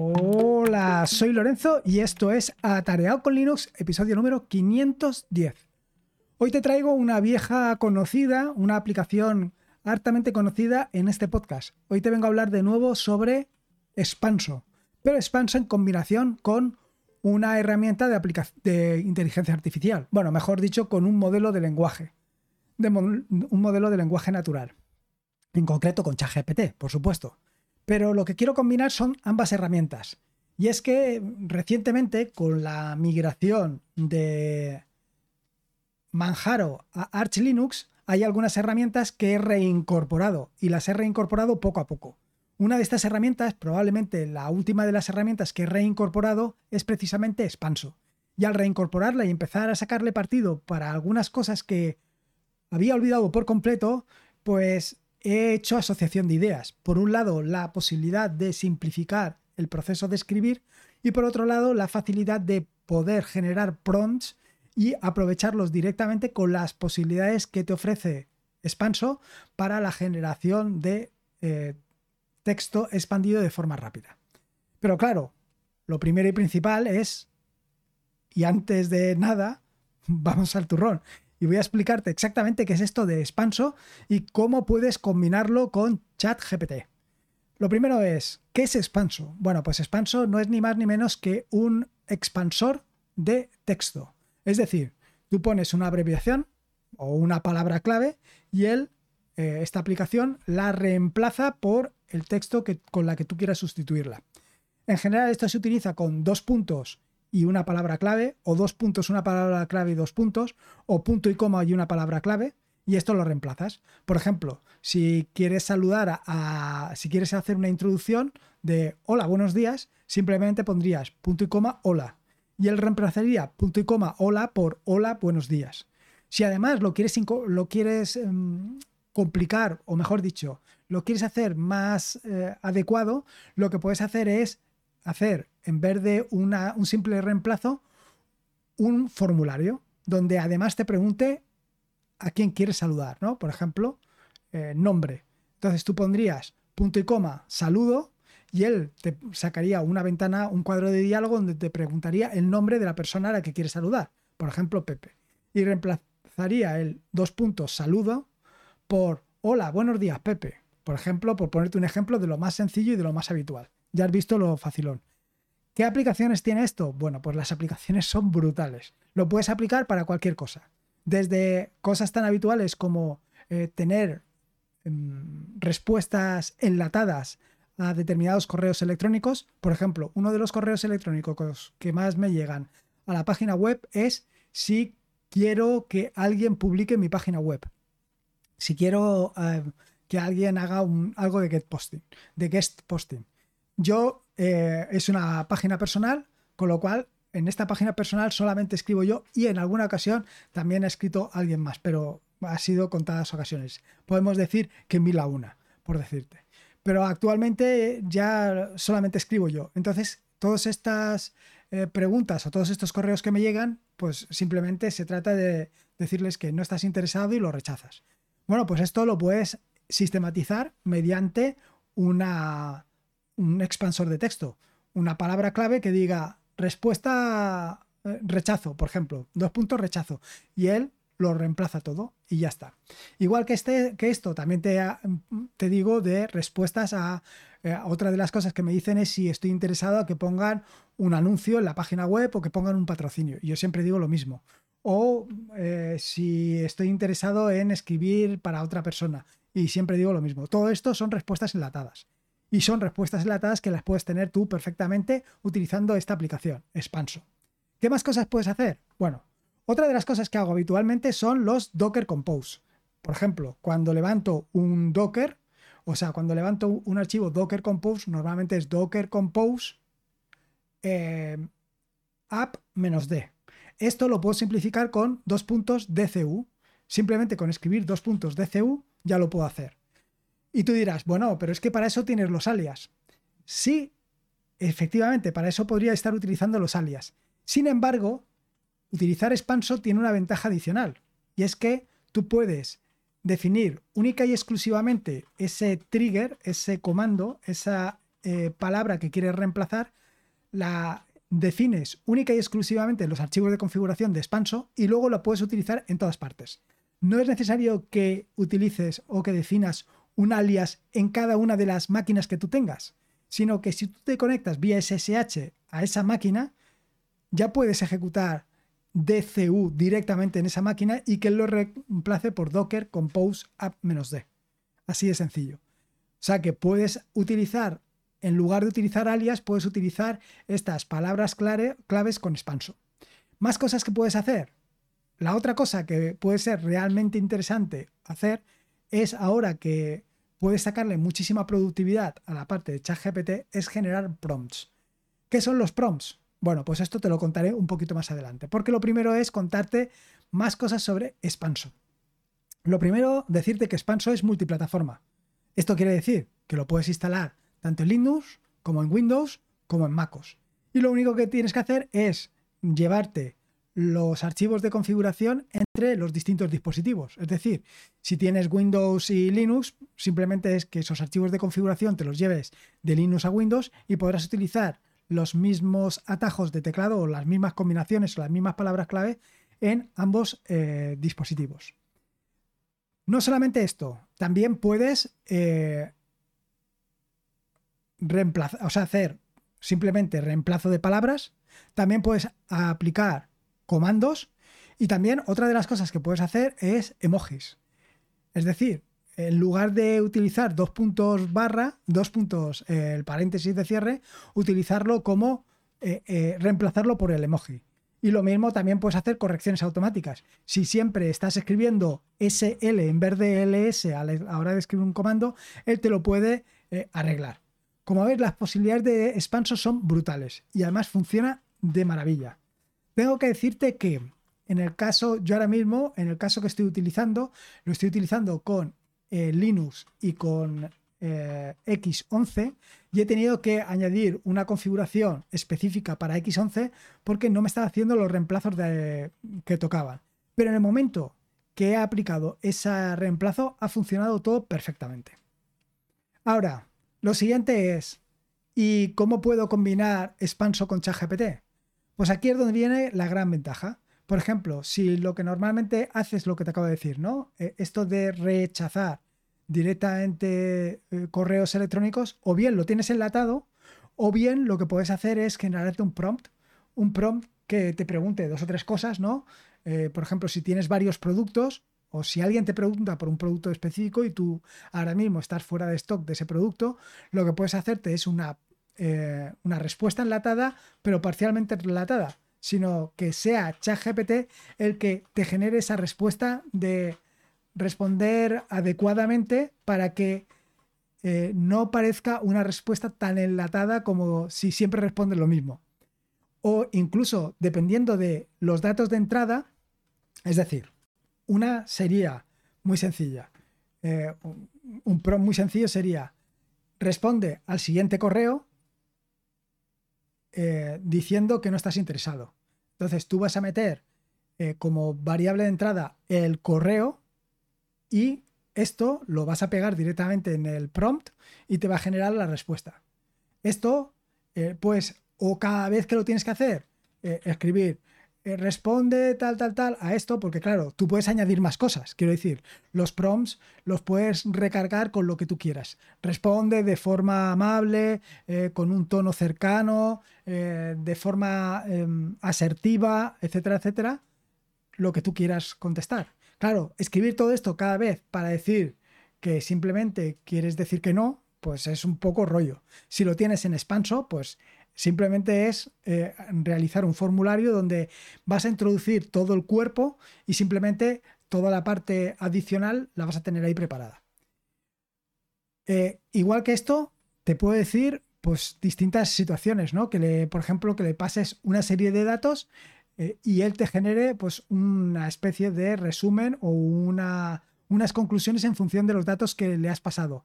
Hola, soy Lorenzo y esto es Atareado con Linux, episodio número 510. Hoy te traigo una vieja conocida, una aplicación hartamente conocida en este podcast. Hoy te vengo a hablar de nuevo sobre Expanso, pero Expanso en combinación con una herramienta de, de inteligencia artificial. Bueno, mejor dicho, con un modelo de lenguaje, un modelo de lenguaje natural. En concreto con ChatGPT, por supuesto. Pero lo que quiero combinar son ambas herramientas. Y es que recientemente, con la migración de Manjaro a Arch Linux, hay algunas herramientas que he reincorporado y las he reincorporado poco a poco. Una de estas herramientas, probablemente la última de las herramientas que he reincorporado, es precisamente Expanso. Y al reincorporarla y empezar a sacarle partido para algunas cosas que había olvidado por completo, pues he hecho asociación de ideas. Por un lado, la posibilidad de simplificar el proceso de escribir y por otro lado, la facilidad de poder generar prompts y aprovecharlos directamente con las posibilidades que te ofrece Expanso para la generación de eh, texto expandido de forma rápida. Pero claro, lo primero y principal es, y antes de nada, vamos al turrón y voy a explicarte exactamente qué es esto de Expanso y cómo puedes combinarlo con ChatGPT. Lo primero es, ¿qué es Expanso? Bueno, pues Expanso no es ni más ni menos que un expansor de texto. Es decir, tú pones una abreviación o una palabra clave y él, eh, esta aplicación, la reemplaza por el texto que, con la que tú quieras sustituirla. En general esto se utiliza con dos puntos y una palabra clave, o dos puntos, una palabra clave y dos puntos, o punto y coma y una palabra clave, y esto lo reemplazas. Por ejemplo, si quieres saludar a, si quieres hacer una introducción de hola, buenos días, simplemente pondrías punto y coma hola. Y él reemplazaría punto y coma hola por hola, buenos días. Si además lo quieres, lo quieres em, complicar, o mejor dicho, lo quieres hacer más eh, adecuado, lo que puedes hacer es hacer, en vez de una, un simple reemplazo, un formulario donde además te pregunte a quién quieres saludar, ¿no? Por ejemplo, eh, nombre. Entonces tú pondrías punto y coma, saludo, y él te sacaría una ventana, un cuadro de diálogo donde te preguntaría el nombre de la persona a la que quieres saludar. Por ejemplo, Pepe. Y reemplazaría el dos puntos, saludo, por hola, buenos días, Pepe. Por ejemplo, por ponerte un ejemplo de lo más sencillo y de lo más habitual. Ya has visto lo facilón. ¿Qué aplicaciones tiene esto? Bueno, pues las aplicaciones son brutales. Lo puedes aplicar para cualquier cosa. Desde cosas tan habituales como eh, tener em, respuestas enlatadas a determinados correos electrónicos. Por ejemplo, uno de los correos electrónicos que más me llegan a la página web es si quiero que alguien publique mi página web. Si quiero eh, que alguien haga algo de get posting, de guest posting. Yo eh, es una página personal, con lo cual en esta página personal solamente escribo yo y en alguna ocasión también ha escrito alguien más, pero ha sido contadas ocasiones. Podemos decir que mil a una, por decirte. Pero actualmente ya solamente escribo yo. Entonces, todas estas eh, preguntas o todos estos correos que me llegan, pues simplemente se trata de decirles que no estás interesado y lo rechazas. Bueno, pues esto lo puedes sistematizar mediante una un expansor de texto, una palabra clave que diga respuesta eh, rechazo, por ejemplo, dos puntos rechazo, y él lo reemplaza todo y ya está. Igual que, este, que esto, también te, te digo de respuestas a, eh, otra de las cosas que me dicen es si estoy interesado a que pongan un anuncio en la página web o que pongan un patrocinio. Yo siempre digo lo mismo. O eh, si estoy interesado en escribir para otra persona. Y siempre digo lo mismo. Todo esto son respuestas enlatadas y son respuestas enlatadas que las puedes tener tú perfectamente utilizando esta aplicación, Expanso. ¿Qué más cosas puedes hacer? Bueno, otra de las cosas que hago habitualmente son los Docker Compose. Por ejemplo, cuando levanto un Docker, o sea, cuando levanto un archivo Docker Compose, normalmente es Docker Compose eh, app-d. Esto lo puedo simplificar con dos puntos DCU. Simplemente con escribir dos puntos DCU ya lo puedo hacer. Y tú dirás, bueno, pero es que para eso tienes los alias. Sí, efectivamente, para eso podría estar utilizando los alias. Sin embargo, utilizar Expanso tiene una ventaja adicional, y es que tú puedes definir única y exclusivamente ese trigger, ese comando, esa eh, palabra que quieres reemplazar, la defines única y exclusivamente en los archivos de configuración de Expanso y luego lo puedes utilizar en todas partes. No es necesario que utilices o que definas un alias en cada una de las máquinas que tú tengas, sino que si tú te conectas vía SSH a esa máquina, ya puedes ejecutar DCU directamente en esa máquina y que lo reemplace por Docker Compose App-D. Así de sencillo. O sea que puedes utilizar, en lugar de utilizar alias, puedes utilizar estas palabras claves con expanso. Más cosas que puedes hacer. La otra cosa que puede ser realmente interesante hacer es ahora que puedes sacarle muchísima productividad a la parte de ChatGPT es generar prompts. ¿Qué son los prompts? Bueno, pues esto te lo contaré un poquito más adelante, porque lo primero es contarte más cosas sobre Expanso. Lo primero, decirte que Expanso es multiplataforma. Esto quiere decir que lo puedes instalar tanto en Linux como en Windows como en MacOS. Y lo único que tienes que hacer es llevarte los archivos de configuración entre los distintos dispositivos. Es decir, si tienes Windows y Linux, simplemente es que esos archivos de configuración te los lleves de Linux a Windows y podrás utilizar los mismos atajos de teclado o las mismas combinaciones o las mismas palabras clave en ambos eh, dispositivos. No solamente esto, también puedes eh, hacer simplemente reemplazo de palabras, también puedes aplicar comandos y también otra de las cosas que puedes hacer es emojis. Es decir, en lugar de utilizar dos puntos barra, dos puntos, eh, el paréntesis de cierre, utilizarlo como eh, eh, reemplazarlo por el emoji. Y lo mismo también puedes hacer correcciones automáticas. Si siempre estás escribiendo SL en vez de LS a la hora de escribir un comando, él te lo puede arreglar. Como veis, las posibilidades de expanso son brutales y además funciona de maravilla. Tengo que decirte que en el caso, yo ahora mismo, en el caso que estoy utilizando, lo estoy utilizando con eh, Linux y con eh, X11 y he tenido que añadir una configuración específica para X11 porque no me estaba haciendo los reemplazos de, que tocaban. Pero en el momento que he aplicado ese reemplazo ha funcionado todo perfectamente. Ahora, lo siguiente es, ¿y cómo puedo combinar Expanso con ChatGPT? Pues aquí es donde viene la gran ventaja. Por ejemplo, si lo que normalmente haces lo que te acabo de decir, ¿no? Eh, esto de rechazar directamente eh, correos electrónicos, o bien lo tienes enlatado, o bien lo que puedes hacer es generarte un prompt, un prompt que te pregunte dos o tres cosas, ¿no? Eh, por ejemplo, si tienes varios productos, o si alguien te pregunta por un producto específico y tú ahora mismo estás fuera de stock de ese producto, lo que puedes hacerte es una eh, una respuesta enlatada, pero parcialmente relatada, sino que sea ChatGPT el que te genere esa respuesta de responder adecuadamente para que eh, no parezca una respuesta tan enlatada como si siempre responde lo mismo. O incluso dependiendo de los datos de entrada, es decir, una sería muy sencilla. Eh, un prompt muy sencillo sería responde al siguiente correo eh, diciendo que no estás interesado. Entonces tú vas a meter eh, como variable de entrada el correo y esto lo vas a pegar directamente en el prompt y te va a generar la respuesta. Esto, eh, pues, o cada vez que lo tienes que hacer, escribir responde tal, tal, tal a esto, porque claro, tú puedes añadir más cosas. Quiero decir, los prompts los puedes recargar con lo que tú quieras. Responde de forma amable, eh, con un tono cercano, eh, de forma em, asertiva, etcétera, etcétera, lo que tú quieras contestar. Claro, escribir todo esto cada vez para decir que simplemente quieres decir que no, pues es un poco rollo. Si lo tienes en expanso, pues Simplemente es eh, realizar un formulario donde vas a introducir todo el cuerpo y simplemente toda la parte adicional la vas a tener ahí preparada. Eh, igual que esto, te puedo decir pues distintas situaciones, ¿no? Que le, por ejemplo, que le pases una serie de datos eh, y él te genere pues una especie de resumen o una, unas conclusiones en función de los datos que le has pasado.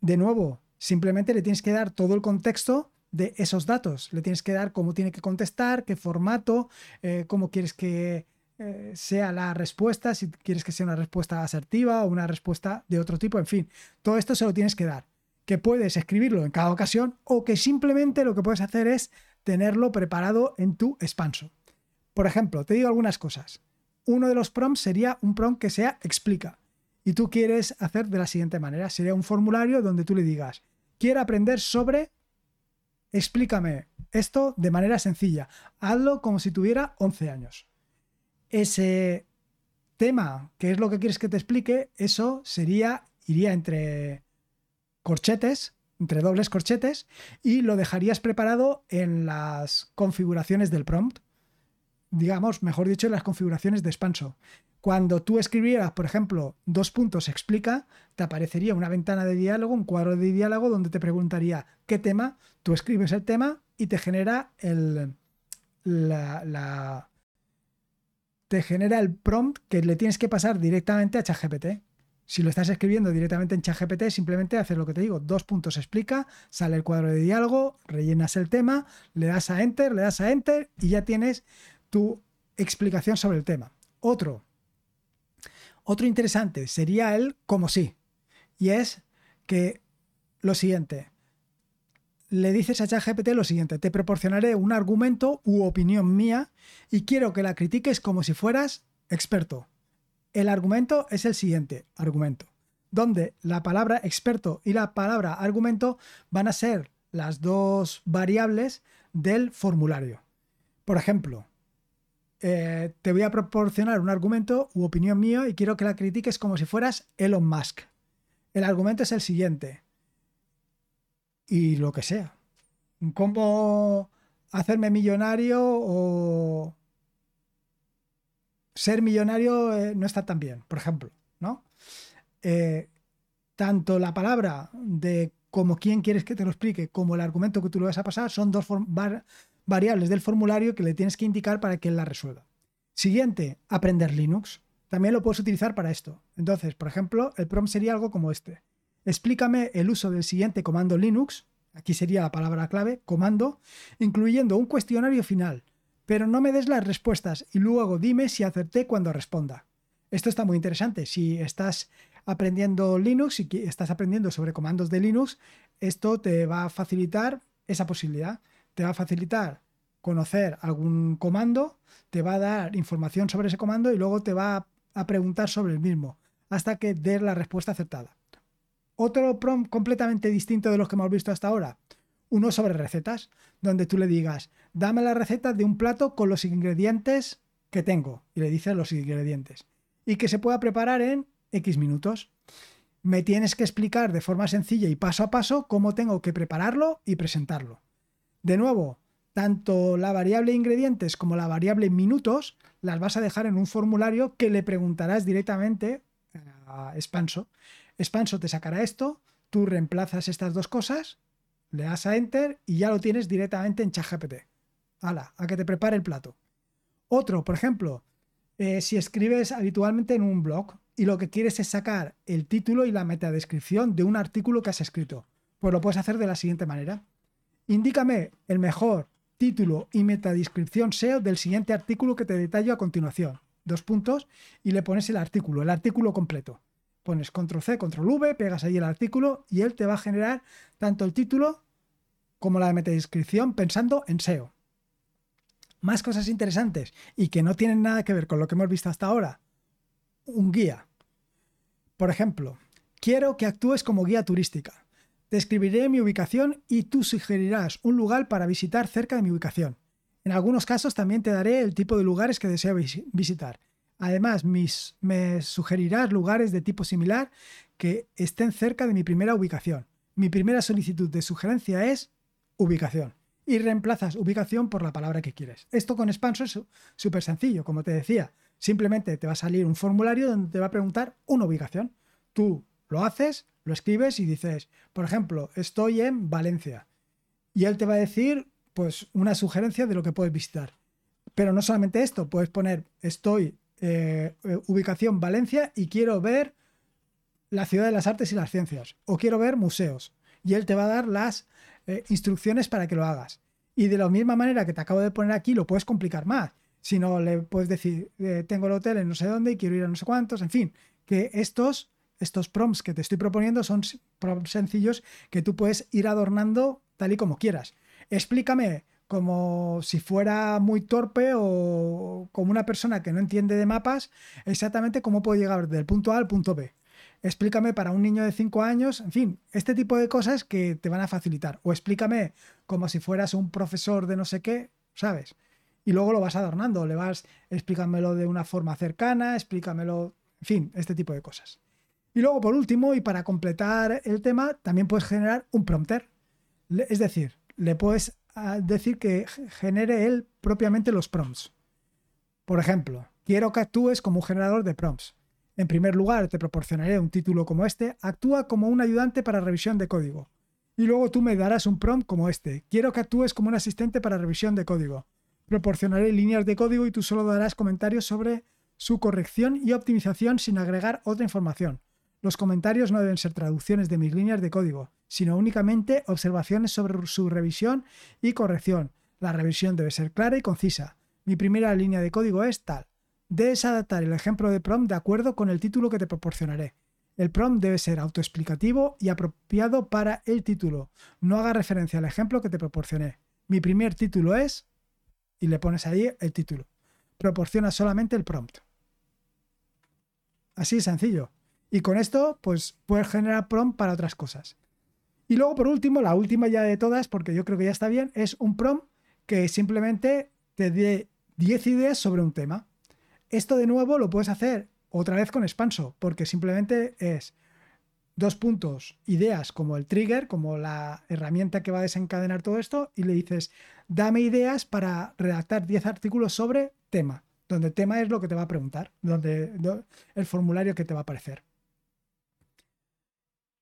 De nuevo, simplemente le tienes que dar todo el contexto de esos datos. Le tienes que dar cómo tiene que contestar, qué formato, eh, cómo quieres que eh, sea la respuesta, si quieres que sea una respuesta asertiva o una respuesta de otro tipo, en fin, todo esto se lo tienes que dar. que puedes escribirlo en cada ocasión o que simplemente lo que puedes hacer es tenerlo preparado en tu expanso. Por ejemplo, te digo algunas cosas. Uno de los prompts sería un prompt que sea explica. Y tú quieres hacer de la siguiente manera. Sería un formulario donde tú le digas, quiero aprender sobre, explícame esto de manera sencilla. Hazlo como si tuviera 11 años. Ese tema, que es lo que quieres que te explique, eso sería, iría entre corchetes, entre dobles corchetes, y lo dejarías preparado en las configuraciones del prompt digamos, mejor dicho, en las configuraciones de expanso. Cuando tú escribieras, por ejemplo, dos puntos explica, te aparecería una ventana de diálogo, un cuadro de diálogo donde te preguntaría qué tema, tú escribes el tema y te genera el, te genera el prompt que le tienes que pasar directamente a ChatGPT. Si lo estás escribiendo directamente en ChatGPT, simplemente haces lo que te digo, dos puntos explica, sale el cuadro de diálogo, rellenas el tema, le das a Enter, le das a Enter y ya tienes tu explicación sobre el tema. Otro, otro interesante sería el como sí. Y es que lo siguiente, le dices a ChatGPT lo siguiente, te proporcionaré un argumento u opinión mía y quiero que la critiques como si fueras experto. El argumento es el siguiente, argumento, donde la palabra experto y la palabra argumento van a ser las dos variables del formulario. Por ejemplo, eh, te voy a proporcionar un argumento u opinión mío y quiero que la critiques como si fueras Elon Musk. El argumento es el siguiente. Y lo que sea. ¿Cómo hacerme millonario o ser millonario eh, no está tan bien, por ejemplo, ¿no? Eh, tanto la palabra de como quién quieres que te lo explique, como el argumento que tú le vas a pasar, son dos variables del formulario que le tienes que indicar para que él la resuelva. Siguiente, aprender Linux. También lo puedes utilizar para esto. Entonces, por ejemplo, el prompt sería algo como este. Explícame el uso del siguiente comando Linux, aquí sería la palabra clave, comando, incluyendo un cuestionario final, pero no me des las respuestas y luego dime si acerté cuando responda. Esto está muy interesante. Si estás aprendiendo Linux y estás aprendiendo sobre comandos de Linux, esto te va a facilitar esa posibilidad te va a facilitar conocer algún comando, te va a dar información sobre ese comando y luego te va a preguntar sobre el mismo hasta que des la respuesta acertada. Otro prompt completamente distinto de los que hemos visto hasta ahora, uno sobre recetas, donde tú le digas, dame la receta de un plato con los ingredientes que tengo, y le dices los ingredientes, y que se pueda preparar en X minutos. Me tienes que explicar de forma sencilla y paso a paso cómo tengo que prepararlo y presentarlo. De nuevo, tanto la variable ingredientes como la variable minutos las vas a dejar en un formulario que le preguntarás directamente a Expanso. Expanso te sacará esto, tú reemplazas estas dos cosas, le das a Enter y ya lo tienes directamente en ChatGPT. Hala, a que te prepare el plato. Otro, por ejemplo, eh, si escribes habitualmente en un blog y lo que quieres es sacar el título y la metadescripción de un artículo que has escrito, pues lo puedes hacer de la siguiente manera. Indícame el mejor título y metadescripción SEO del siguiente artículo que te detallo a continuación. Dos puntos y le pones el artículo, el artículo completo. Pones control C, control V, pegas ahí el artículo y él te va a generar tanto el título como la metadescripción pensando en SEO. Más cosas interesantes y que no tienen nada que ver con lo que hemos visto hasta ahora. Un guía. Por ejemplo, quiero que actúes como guía turística. Describiré mi ubicación y tú sugerirás un lugar para visitar cerca de mi ubicación. En algunos casos también te daré el tipo de lugares que deseo visitar. Además, me sugerirás lugares de tipo similar que estén cerca de mi primera ubicación. Mi primera solicitud de sugerencia es ubicación. Y reemplazas ubicación por la palabra que quieres. Esto con Expanso es súper sencillo, como te decía. Simplemente te va a salir un formulario donde te va a preguntar una ubicación. Tú lo haces, lo escribes y dices, por ejemplo, estoy en Valencia. Y él te va a decir, pues, una sugerencia de lo que puedes visitar. Pero no solamente esto, puedes poner, estoy eh, eh, ubicación Valencia y quiero ver la ciudad de las artes y las ciencias. O quiero ver museos. Y él te va a dar las eh, instrucciones para que lo hagas. Y de la misma manera que te acabo de poner aquí, lo puedes complicar más. Si no, le puedes decir, tengo el hotel en no sé dónde y quiero ir a no sé cuántos. En fin, que estos estos prompts que te estoy proponiendo son prompts sencillos que tú puedes ir adornando tal y como quieras. Explícame como si fuera muy torpe o como una persona que no entiende de mapas, exactamente cómo puedo llegar del punto A al punto B. Explícame para un niño de 5 años, en fin, este tipo de cosas que te van a facilitar. O explícame como si fueras un profesor de no sé qué, ¿sabes? Y luego lo vas adornando, le vas explícamelo de una forma cercana, explícamelo, en fin, este tipo de cosas. Y luego, por último, y para completar el tema, también puedes generar un prompter. Es decir, le puedes decir que genere él propiamente los prompts. Por ejemplo, quiero que actúes como un generador de prompts. En primer lugar, te proporcionaré un título como este, actúa como un ayudante para revisión de código. Y luego tú me darás un prompt como este, quiero que actúes como un asistente para revisión de código. Proporcionaré líneas de código y tú solo darás comentarios sobre su corrección y optimización sin agregar otra información. Los comentarios no deben ser traducciones de mis líneas de código, sino únicamente observaciones sobre su revisión y corrección. La revisión debe ser clara y concisa. Mi primera línea de código es tal. Debes adaptar el ejemplo de prompt de acuerdo con el título que te proporcionaré. El prompt debe ser autoexplicativo y apropiado para el título. No haga referencia al ejemplo que te proporcioné. Mi primer título es... y le pones ahí el título. Proporciona solamente el prompt. Así sencillo. Y con esto, pues puedes generar prompt para otras cosas. Y luego, por último, la última ya de todas, porque yo creo que ya está bien, es un prompt que simplemente te dé 10 ideas sobre un tema. Esto de nuevo lo puedes hacer otra vez con Expanso, porque simplemente es dos puntos, ideas como el trigger, como la herramienta que va a desencadenar todo esto, y le dices, dame ideas para redactar 10 artículos sobre tema, donde tema es lo que te va a preguntar, donde el formulario que te va a aparecer.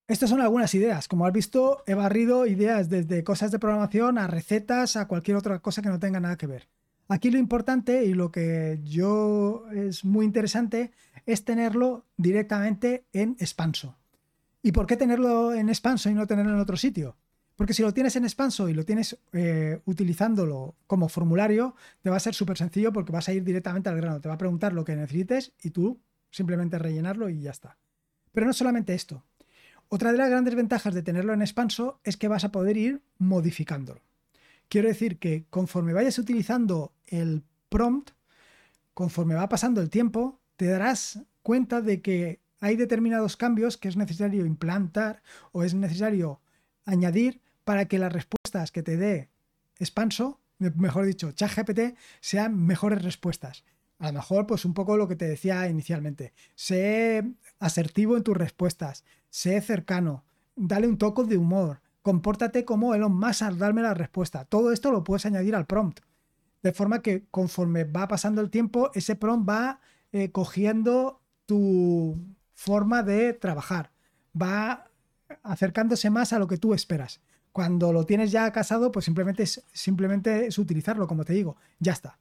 Estas son algunas ideas. Como has visto, he barrido ideas desde cosas de programación a recetas, a cualquier otra cosa que no tenga nada que ver. Aquí lo importante y lo que yo es muy interesante es tenerlo directamente en Expanso. ¿Y por qué tenerlo en Expanso y no tenerlo en otro sitio? Porque si lo tienes en Expanso y lo tienes eh, utilizándolo como formulario, te va a ser súper sencillo porque vas a ir directamente al grano. Te va a preguntar lo que necesites y tú simplemente rellenarlo y ya está. Pero no solamente esto. Otra de las grandes ventajas de tenerlo en expanso es que vas a poder ir modificándolo. Quiero decir que conforme vayas utilizando el prompt, conforme va pasando el tiempo, te darás cuenta de que hay determinados cambios que es necesario implantar o es necesario añadir para que las respuestas que te dé expanso, mejor dicho, ChatGPT, sean mejores respuestas. A lo mejor, pues un poco lo que te decía inicialmente. Sé asertivo en tus respuestas, sé cercano, dale un toque de humor, compórtate como Elon Musk al darme la respuesta. Todo esto lo puedes añadir al prompt. De forma que conforme va pasando el tiempo, ese prompt va eh, cogiendo tu forma de trabajar, va acercándose más a lo que tú esperas. Cuando lo tienes ya casado, pues simplemente simplemente es utilizarlo, como te digo, ya está.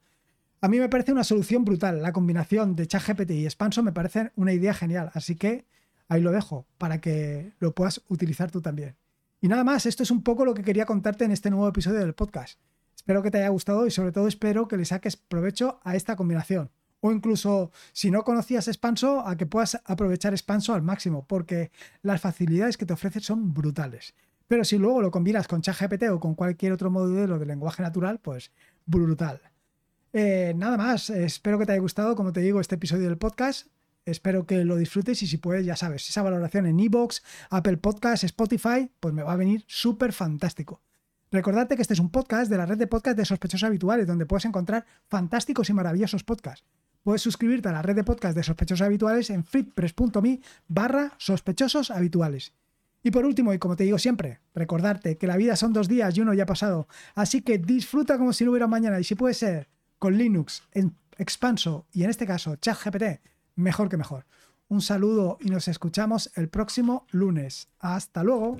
A mí me parece una solución brutal. La combinación de ChatGPT y Expanso me parece una idea genial. Así que ahí lo dejo para que lo puedas utilizar tú también. Y nada más, esto es un poco lo que quería contarte en este nuevo episodio del podcast. Espero que te haya gustado y sobre todo espero que le saques provecho a esta combinación. O incluso, si no conocías Expanso, a que puedas aprovechar Expanso al máximo, porque las facilidades que te ofrece son brutales. Pero si luego lo combinas con ChatGPT o con cualquier otro modelo de lenguaje natural, pues brutal. Eh, nada más, espero que te haya gustado, como te digo, este episodio del podcast. Espero que lo disfrutes y si puedes, ya sabes, esa valoración en Evox, Apple Podcasts, Spotify, pues me va a venir súper fantástico. Recordarte que este es un podcast de la red de podcast de sospechosos habituales, donde puedes encontrar fantásticos y maravillosos podcasts. Puedes suscribirte a la red de podcast de sospechosos habituales en flippress.me barra sospechosos habituales. Y por último, y como te digo siempre, recordarte que la vida son dos días y uno ya ha pasado. Así que disfruta como si no hubiera mañana y si puede ser, con Linux en expanso y en este caso ChatGPT, mejor que mejor. Un saludo y nos escuchamos el próximo lunes. Hasta luego.